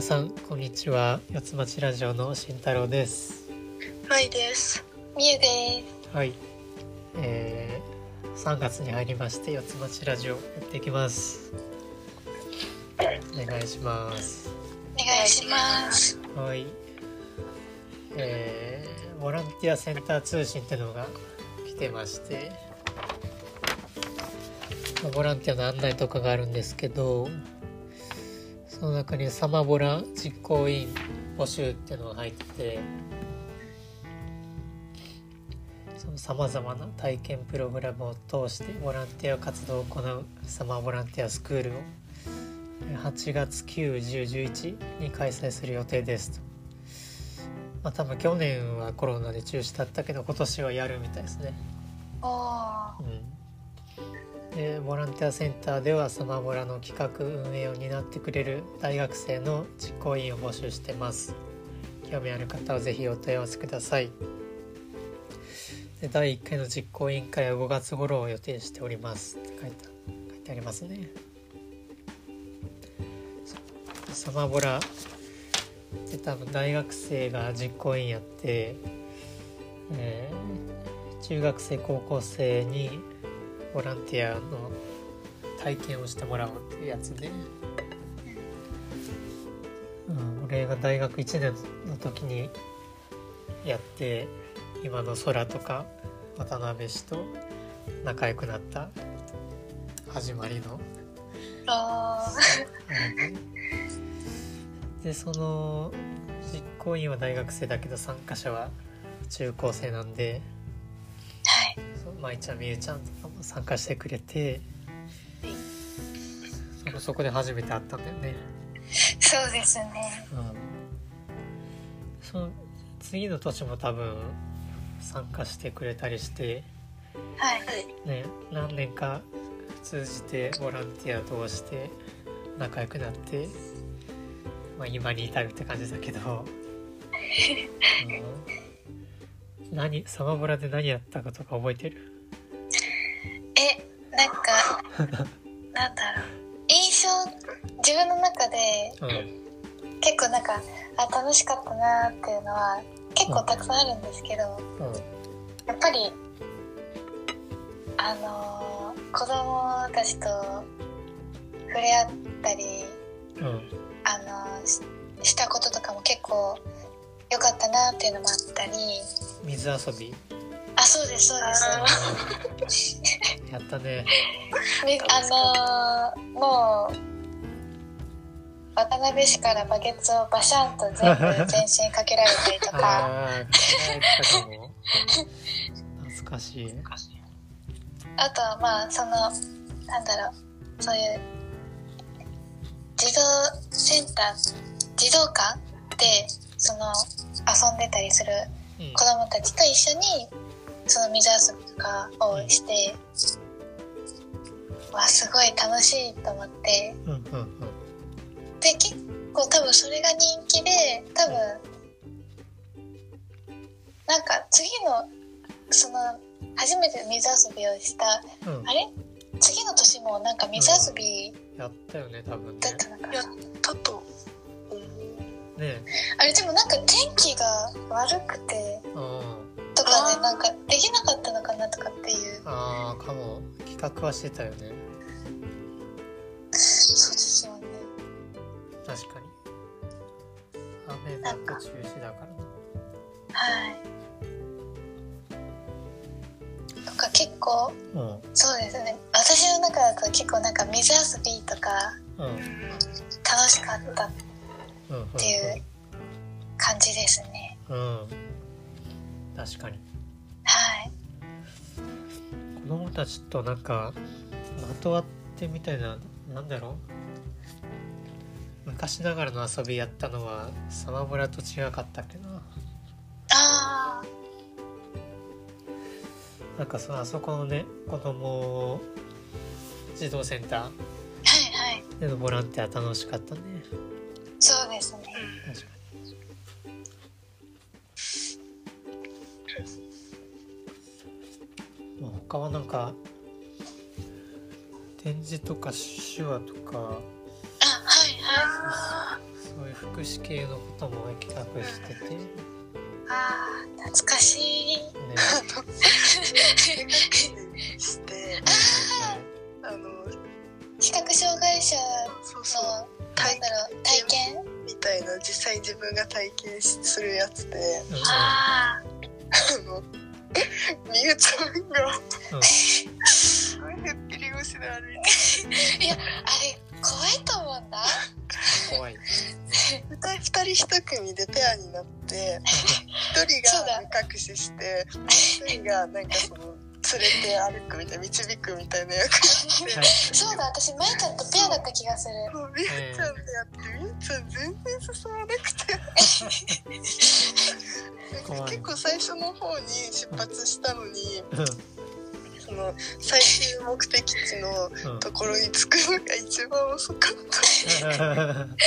皆さんこんにちは四つ町ラジオの慎太郎ですはいです。みゆです。はいえー、3月に入りまして四つ町ラジオやっていきますお願いしますお願いします。はいえー、ボランティアセンター通信ってのが来てましてまあボランティアの案内とかがあるんですけどその中にサマボラ実行委員募集っていうのが入っててそのさまざまな体験プログラムを通してボランティア活動を行うサマーボランティアスクールを8月91011に開催する予定ですと。まあ多分去年はコロナで中止だったけど今年はやるみたいですね。おーうん、でボランティアセンターではサマボラの企画運営を担ってくれる大学生の実行委員を募集してます。興味ある方はぜひお問い合わせください。で第1回の実行委員会は5月頃を予定しております。って書いて書いてありますね。そうサマボラで多分大学生が実行委員やって、えー中学生高校生にボランティアの体験をしてもらおうっていうやつで、うん、俺が大学1年の時にやって今の空とか渡辺氏と仲良くなった始まりの。でその実行委員は大学生だけど参加者は中高生なんで舞ちゃんみゆちゃんとかも参加してくれてそのそこで初めて会ったんだよね、そうですね。うん、その次の年も多分参加してくれたりして、はい。はい。ね、何年か通じてボランティア通して仲良くなって、まあ、今に至るって感じだけど、うん、何サマボラで何やったかとか覚えてる？え、なんか、なんだろう。印象、自分の中でうん。結構なんか、あ、楽しかったなーっていうのは結構たくさんあるんですけど、うん。やっぱり、あのー子供たちと触れ合ったり、うん。あのーししたこととかも結構良かったなっていうのもあったり、水遊び？あ、そうです、そうです。やったね。みあのーもう渡辺氏からバケツをバシャンと全部全身かけられたりとか。懐かしい。あとはまあそのなんだろう。そういう児童センター児童館でその遊んでたりするうん。子供たちと一緒にその水遊びとかをして、わすごい楽しいと思って。うんうんうん。で結構多分それが人気で多分なんか次のその初めて水遊びをしたうん。あれ？次の年もなんか水遊びやったよね多分ね。やったと。ね。あれでもなんか天気が悪くてあとかねなんかできなかったのかなとかっていう。あああかも。企画はしてたよね。そうですよね。確かに。雨だと中止だから。はい。とか結構なうん。そうですね。私の中だと結構なんか水遊びとか楽しかったっうんていう感じですね。うん。うん。確かに。はい。子供たちとなんかまとわってみたいななんだろう。昔ながらの遊びやったのはサマブラと違かったっけな。あなんかそあそこのね子供児童センターあはいはい。でのボランティア楽しかったねまあ他はなんか展示とか手話とかあはいはそういう福祉系のことも企画してて、ね、ああ懐かしいしてあの視覚障害者そうそう。の体験？みたいな実際自分が体験しするやつで。うん。あ ああのみゆちゃんが。うん。すごいへっぴり腰で歩いて いやあれ怖いと思うんだ。怖い。二人一組でペアになって 一人が目隠ししてもう一人がなんかその連れて歩くみたいな導くみたいな役やそうだ私まゆちゃんとペアだった気がする。みゆちゃんでやってみゆちゃん全然進まなくて。結構最初の方に出発したのにうん。その最終目的地のうんところに着くのが一番遅かった。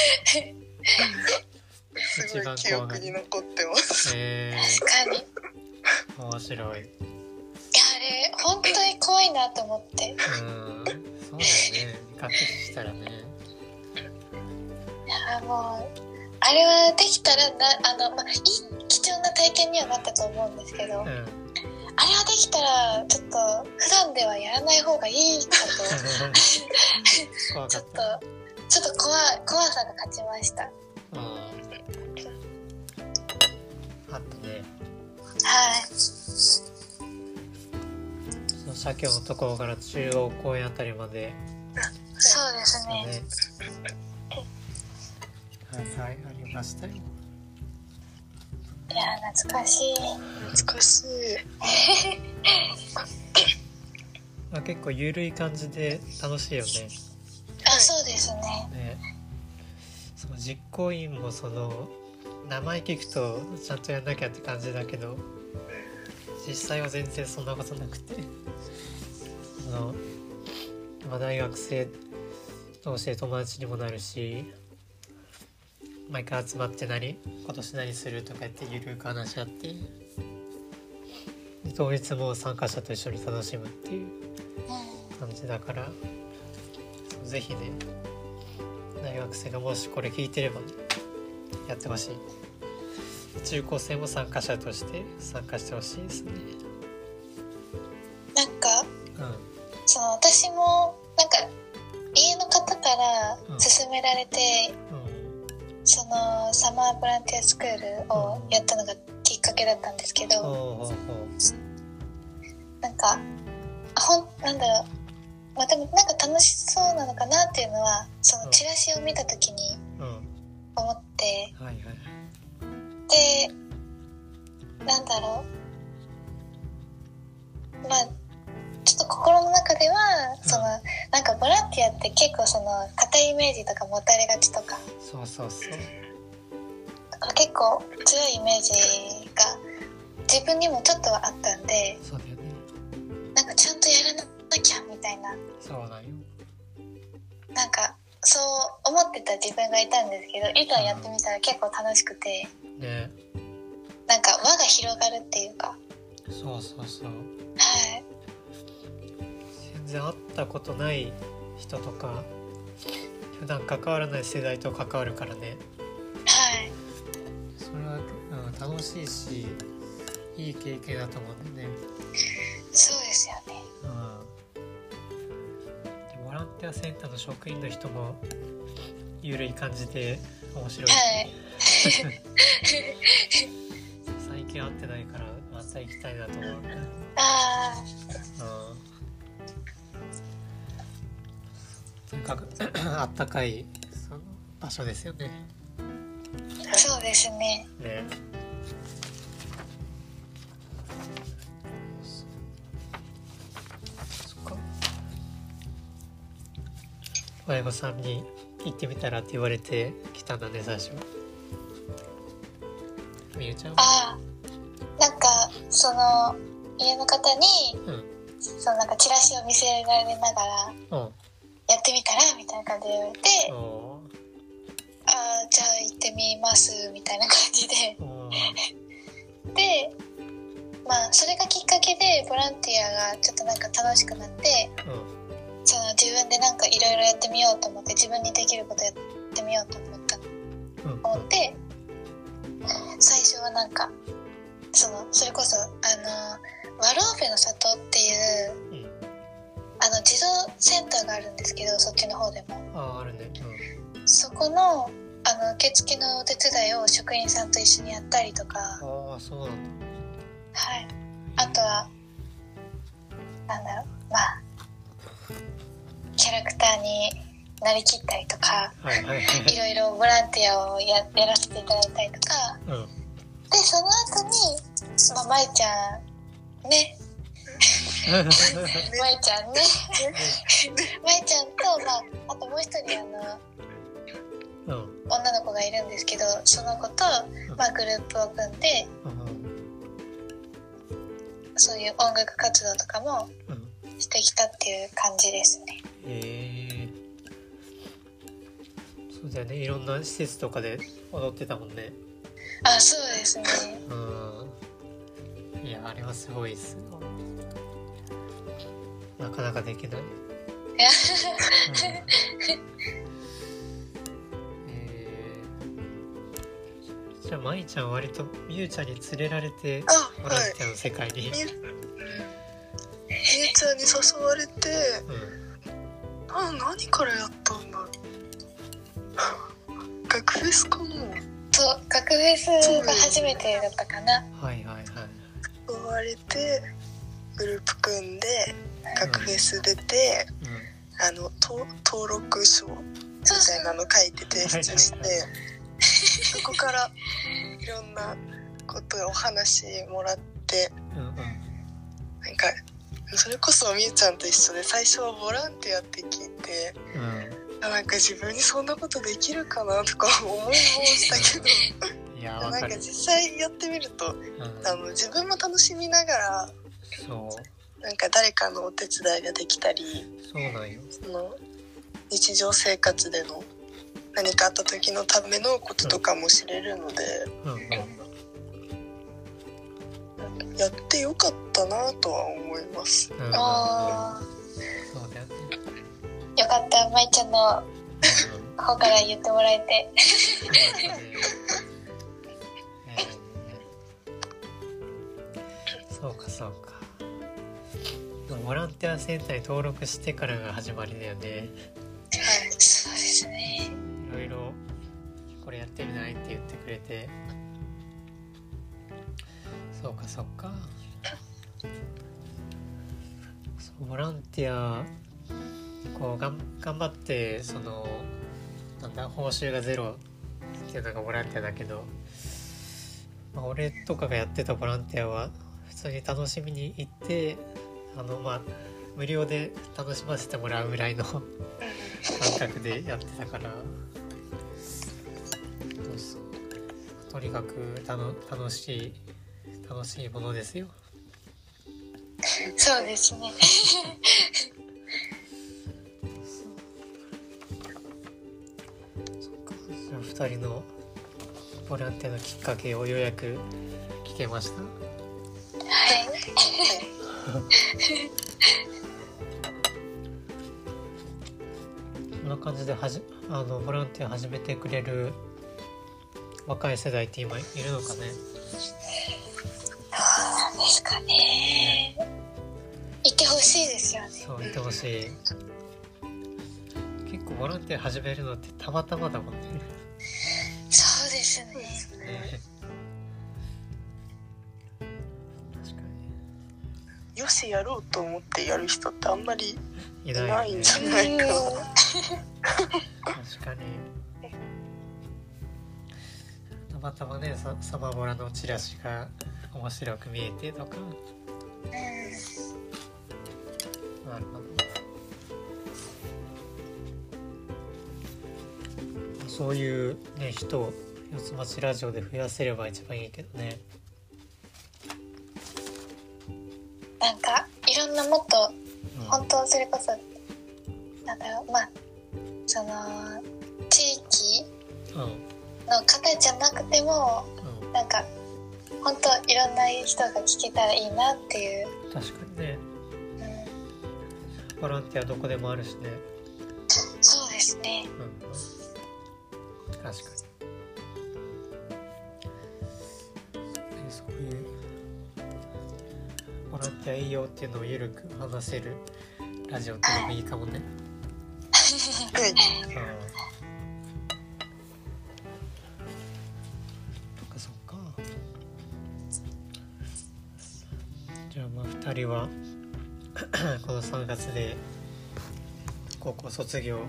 すごい記憶に残ってます。え確かに。面白い。あれ本当に怖いなと思ってうん、そうだよね。隠したらね。いやもうあれはできたらなあの、まあ、いい貴重な体験にはなったと思うんですけど、あれうん。はできたらちょっと普段ではやらない方がいいか怖とちょっ。とちょっと怖怖さが勝ちましたうん。あとね、はいその社協のところから中央公園あたりまでそうですね。ねはいはい、ありましたよ。いや懐かしい懐かしいまあ、結構ゆるい感じで楽しいよね。あそうですねね。その実行委員もその名前聞くとちゃんとやんなきゃって感じだけど実際は全然そんなことなくて。その、まあ、大学生同士で友達にもなるし毎回集まって何今年何するとか言ってゆるく話し合って。で当日も参加者と一緒に楽しむっていう感じだからそうぜひね大学生がもしこれ聞いてればねやってほしい。中高生も参加者として参加してほしいですね。んなんかうん。その私もなんか家の方からうん。勧められて、うんそのサマーボランティアスクールをやったのがきっかけだったんですけど、ほうほうほなんかあほんなんだろう。まあでもなんか楽しそうなのかなっていうのはそのチラシを見た時に思ってはいはいでなんだろう。まあちょっと心の中ではそのなんかボランティアって結構その硬いイメージとか持たれがちとか。そうそうそう。結構強いイメージが自分にもちょっとはあったんでそうだよね。なんかちゃんとやらなきゃみたいな。そうなんよ。なんかそう思ってた自分がいたんですけどいざやってみたら結構楽しくてねなんか輪が広がるっていうか。そうそうそう。はい。全然会ったことない人とか普段関わらない世代と関わるからね。はい。それは、うん、楽しいしいい経験だと思うんだよね。そうですよね。うん。でボランティアセンターの職員の人もゆるい感じで面白い。し、はい最近会ってないからまた行きたいなと思う、うん、あとにかくあったかいその場所ですよね。あそうですね。ね。そっか。親御さんに行ってみたらって言われて来たんだね最初みゆちゃんはああなんかその家の方にうん。そのなんかチラシを見せられながらうん。やってみたらみたいな感じで言われておああじゃあ行ってみますみたいな感じで。でまあそれがきっかけでボランティアがちょっとなんか楽しくなってうん。その自分でなんかいろいろやってみようと思って自分にできることやってみようと思った。うん。思思って最なんかそのそれこそあのワローフェの里っていううん。あの児童センターがあるんですけどそっちの方でも。あああるね。そこのあの受付のお手伝いを職員さんと一緒にやったりとか。うんああそうなんだ。はい。あとはなんだろう。まあキャラクターになりきったりとか。はいはいはい。いろいろボランティアをややらせていただいたりとか。うんでその後に、まあ、舞ちゃんね。舞ちゃんね。舞ちゃんと、まあ、あともう一人あのうん。女の子がいるんですけどその子と、まあ、グループを組んでそういう音楽活動とかもうんしてきたっていう感じですね。へえ。そうだよね。いろんな施設とかで踊ってたもんねあそうですね。うん。いやあれはすごいっすよなかなかできない、うん。えーじゃあ舞ちゃん割とみゆちゃんに連れられてあボランはい。ティアの世界に、みゆみゆちゃんに誘われてうん。あ何からやったんだろう。学フェスかなそう学フェスが初めてだったかな。はいはいはい。誘われてグループ組んで学フェス出て、あのと登録書みたいなの書いて提出して、そこからいろんなことお話もらってうんうん。うんなんかそれこそみゆちゃんと一緒で最初はボランティアって聞いてあなんか自分にそんなことできるかなとか思いもしたけど。うんいやなんか実際やってみるとうん、あの自分も楽しみながらそう。なんか誰かのお手伝いができたりそうなんよ。その日常生活での何かあった時のためのこととかも知れるので、うんうん。やってよかったなとは思います。うん。うんおー。そうだよね、よかった舞ちゃんのうん。方から言ってもらえて。そうかそうか。ボランティアセンターに登録してからが始まりだよね。はい、そうですね。いろいろこれやってみないって言ってくれて。そうかそうか。そうボランティアこうがん頑張ってそのなんだ報酬がゼロっていうのがボランティアだけど、まあ、俺とかがやってたボランティアは普通に楽しみに行ってあのまあ無料で楽しませてもらうぐらいの感覚でやってたから。とにかく楽楽しい楽しいものですよ。そうですね。そっか。じゃあ2人のボランティアのきっかけをようやく聞けましたはい。こんな感じではじあのボランティア始めてくれる若い世代って今いるのかね？どうなんですかね。いてほしいですよね。そういてほしい結構ボランティア始めるのってたまたまだもんねよしやろうと思ってやる人ってあんまりにいいないんじゃないかな。確かに。たまたまねササマボラのチラシが面白く見えてとか。うん。なるほど。そういうね人を四つ町ラジオで増やせれば一番いいけどねなんかいろんなもっと本当それこそ、なんだろうまあその地域の方じゃなくても、うん、なんか本当いろんな人が聞けたらいいなっていう。確かにね、うん、ボランティアどこでもあるしね。そうですね、うん、確かに。そういうボランティアいいよっていうのをゆるく話せるラジオってのもいいかもね。はいうんそっかそっか。じゃあまあ2人は この3月で高校卒業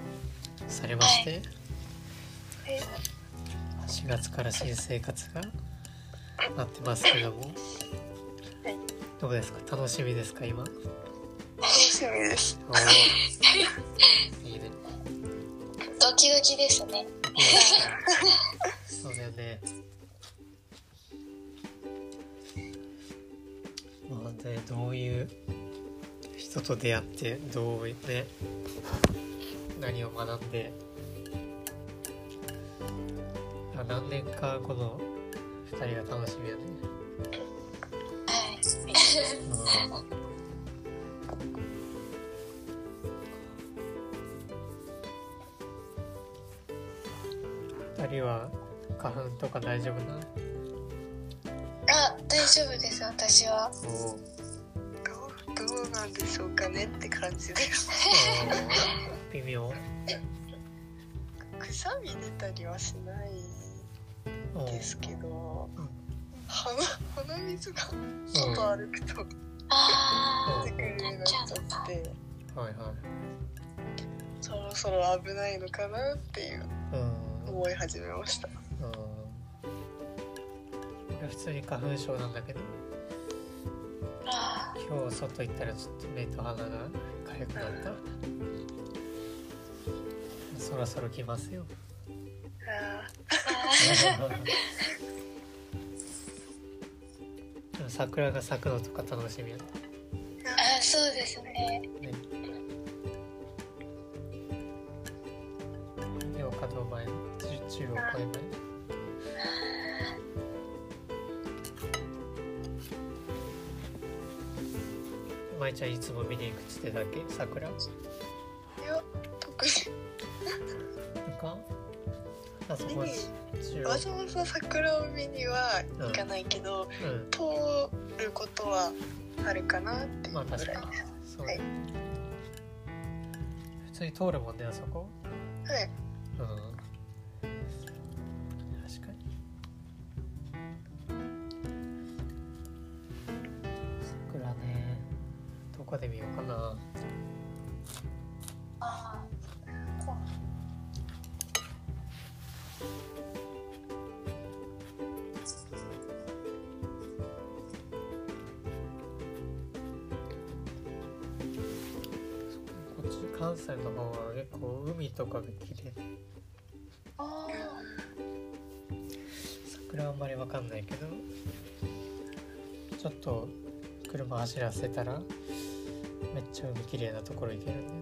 されまして、4月から新生活が待ってますけども、はいどうですか？楽しみですか？今？楽しみです。いいね。ドキドキですね。そうだよね。まあねどういう人と出会ってどうね何を学んであ何年かこの2人が楽しみやね二人は花粉とか大丈夫なの？あ、大丈夫です。私は。どうどうなんでしょうかねって感じで。す微妙？くしゃみ出たりはしないですけど。うん。鼻鼻水が外歩くとあ出てくるようになっちゃってはいはいそろそろ危ないのかなっていううん。思い始めました。うん。俺普通に花粉症なんだけど。今日外行ったらちょっと目と鼻が痒くなった。そろそろ来ますよ 桜が咲くのとか楽しみやねあ、そうですね。ね。両角前中中央公園前舞ちゃんいつも見に行くっつってたっけ？桜？いや特に。かあそこわざわざ桜を見には行かないけど、うん。通ることはあるかなっていうまあぐらい確かに。です。そう、はい。普通に通るもんねあそこ。はい。関西の方は結構海とかが綺麗あ。桜はあんまりわかんないけどちょっと車走らせたらめっちゃ海綺麗なところ行けるんだよ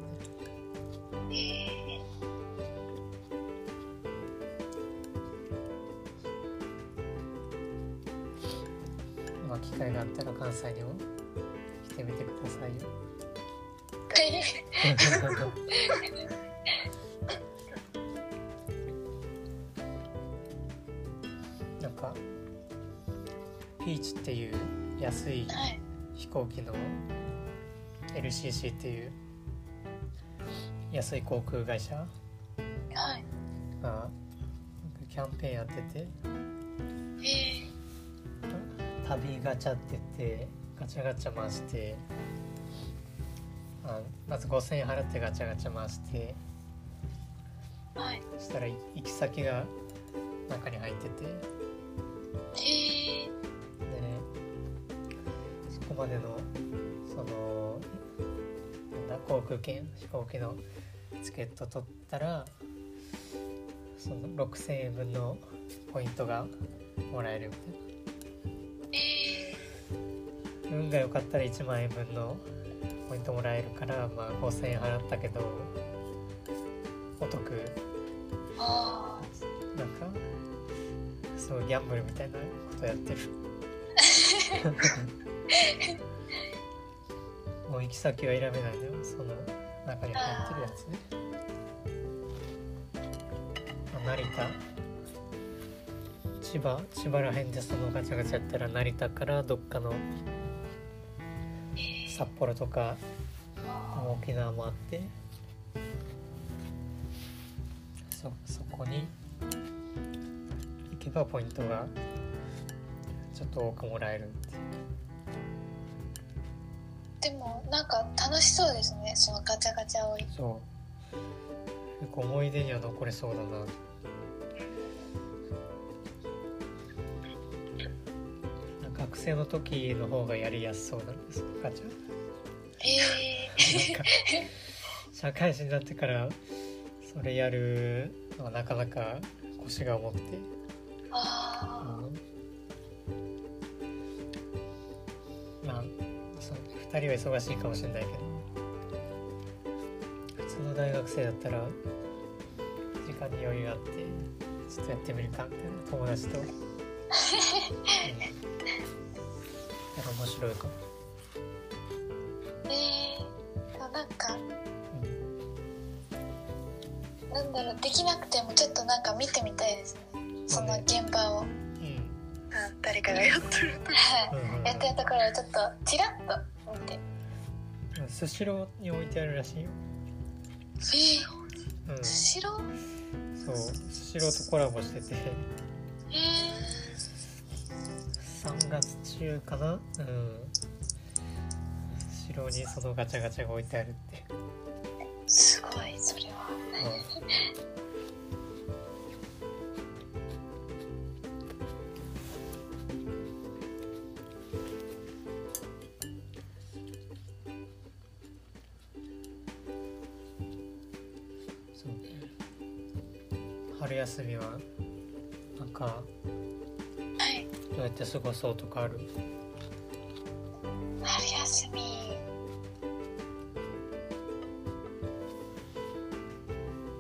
ねえまあ機会があったら関西にも来てみてくださいよ なんかピーチっていう安い。飛行機の LCC っていう安い航空会社？はい。がキャンペーンやっててえ旅ガチャって言ってガチャガチャ回してあまず5000円払ってガチャガチャ回してー、はい。そしたら行き先が中に入っててでえそこまでのそのなんだ航空券飛行機のチケット取ったらその6000円分のポイントがもらえるみたいな。ー、え運が良かったら1万円分のポイントもらえるから、まあ、5000円払ったけどお得。なんかすごいギャンブルみたいなことやってる。もう行き先は選べないのよその中に入ってるやつ。ね千葉千葉らへんでそのガチャガチャやったら成田からどっかの札幌とか沖縄もあってそそこに行けばポイントがちょっと多くもらえるってでもなんか楽しそうですねそのガチャガチャをそう。思い出には残れそうだな学生の時の方がやりやすそうなんですガチャえなんか社会人になってからそれやるのはなかなか腰が重くて、ー、あうん。まあそ2人は忙しいかもしれないけど。普通の大学生だったら時間に余裕あってちょっとやってみるかみたいな友達と、うん、面白いかも、ーえー、なんかうんなんだろうできなくてもちょっとなんか見てみたいです。ねその現場を、うん。あ誰かがやってるやってるところをちょっとチラッと見て。うん。スシローに置いてあるらしいよ、えー、う。ん、スシローそう。スシローとコラボしてて。え3月中かな？うん。後ろにそのガチャガチャが置いてあるっって過ごそうとかある？春休み。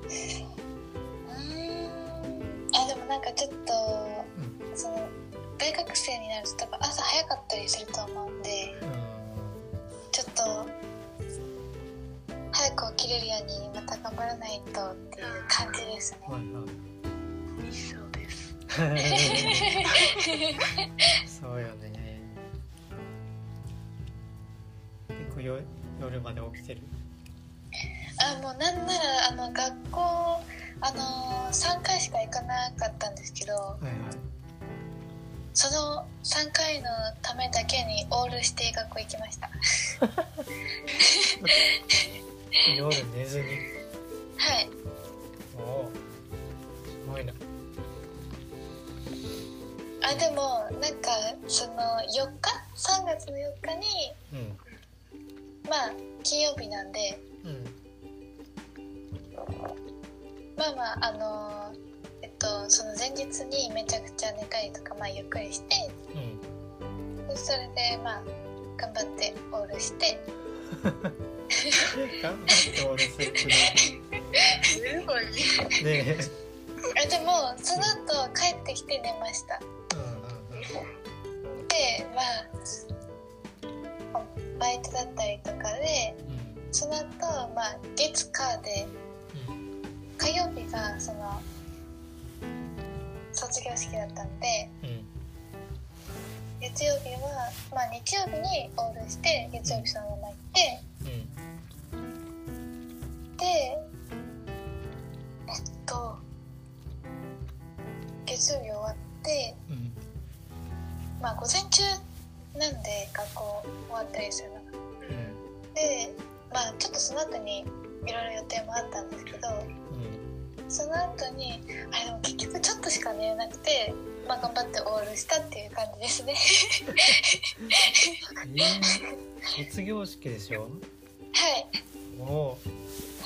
うーん。あでもなんかちょっと、その大学生になると多分朝早かったりすると思うんでうちょっと早く起きれるようにまた頑張らないとっていう感じですね そうよね。結構よ夜まで起きてる？あもうなんならあの学校あの3回しか行かなかったんですけどはいはいその3回のためだけにオールして学校行きました。夜？寝その4日3月の4日にうんまあ金曜日なんでうんまあまああのえっとその前日にめちゃくちゃ寝たりとかまあゆっくりしてうんそれでまあ頑張ってオールして。頑張ってオールする寝 ればいい。ねえ。あでもその後帰ってきて寝ましたでまあバイトだったりとかでうん。その後まあ月火でうん火曜日がその卒業式だったんでうん。月曜日はまあ日曜日にオールして月曜日そのまま行ってうん。でえっと月曜日終わってうんまあ午前中なんで学校終わったりするの。がうんでまあちょっとその後にいろいろ予定もあったんですけどその後にあれでも結局ちょっとしか寝れなくてまあ頑張ってオールしたっていう感じですね。うんえー、卒業式でしょ？はい。おお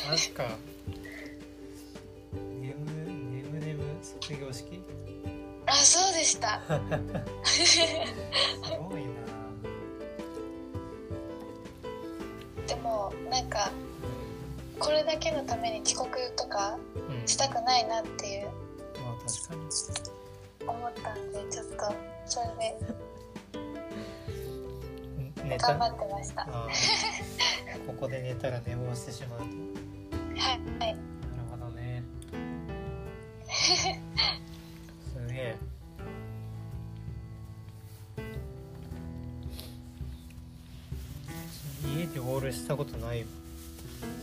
マジかねむねむねむ卒業式？あそうでした。すごいなでもなんかこれだけのために遅刻とかうんしたくないなっていうまあ確かに思ったんでちょっとそれで頑張ってました。ここで寝たら寝坊してしまうと。いはい。なるほどね オールしたことない。わ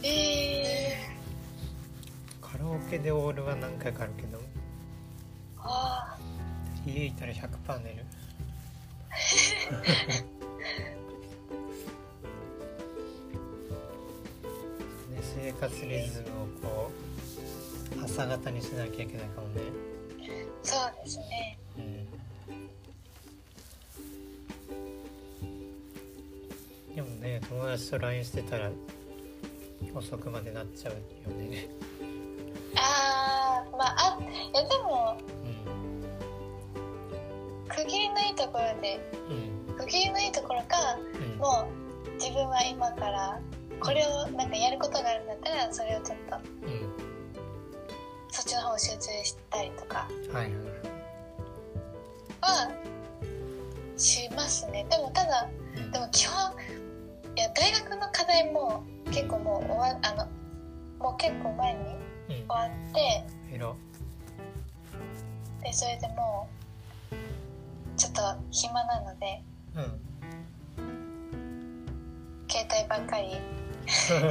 えカラオケでオールは何回かあるけど。ー、あ家いたら100%寝る。ね、生活リズムをこう朝方にしなきゃいけないかもね。ーそうですね友達と LINE してたら遅くまでなっちゃうよね。ああまああいやでもう区切りのいいところでんうん。区切りのいいところかうん。もう自分は今からこれをなんかやることがあるんだったらそれをちょっとうそっちの方を集中したりとかん。はいはい。はしますね。でもただうん。でも基本いや大学の課題も結構もう終わあのもう結構前にうん。終わってえらでそれでもうちょっと暇なのでうん。携帯ばっかり。な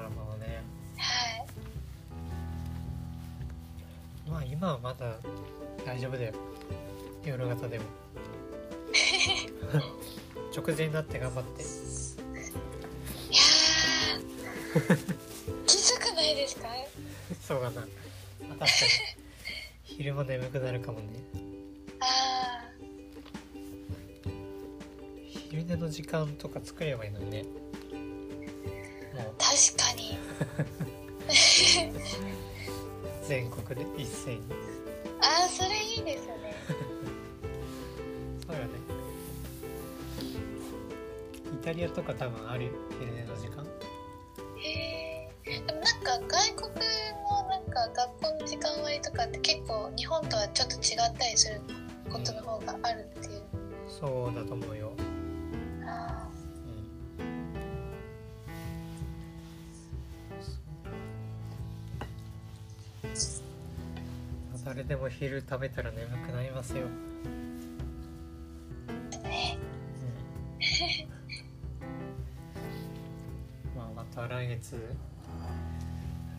るほどね。はい。まあ今はまだ大丈夫だよ。夜型でも 直前になって頑張って。いやー。きつくないですか？そうかな、まあ、確かに。昼間眠くなるかもね。あ昼寝の時間とか作ればいいのにね。もう。ー確かに。全国で一斉に。ああそれいいですよねタリアとか多分あるよ昼寝の時間。へえでもなんか外国のなんか学校の時間割とかって結構日本とはちょっと違ったりすることの方があるっていう、そうだと思うよ、あうん。誰でも昼食べたら眠くなりますよ、来月。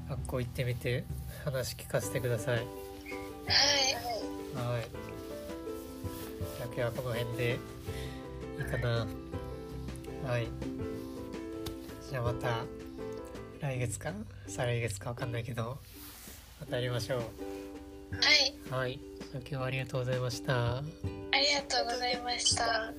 学校行ってみて話聞かせてください。はい。はい。じゃあ今日はこの辺でいいかな。はい。じゃあまた来月か再来月かわかんないけどまたやりましょはい、うはい。じゃあ今日はありがとうございました。ありがとうございました。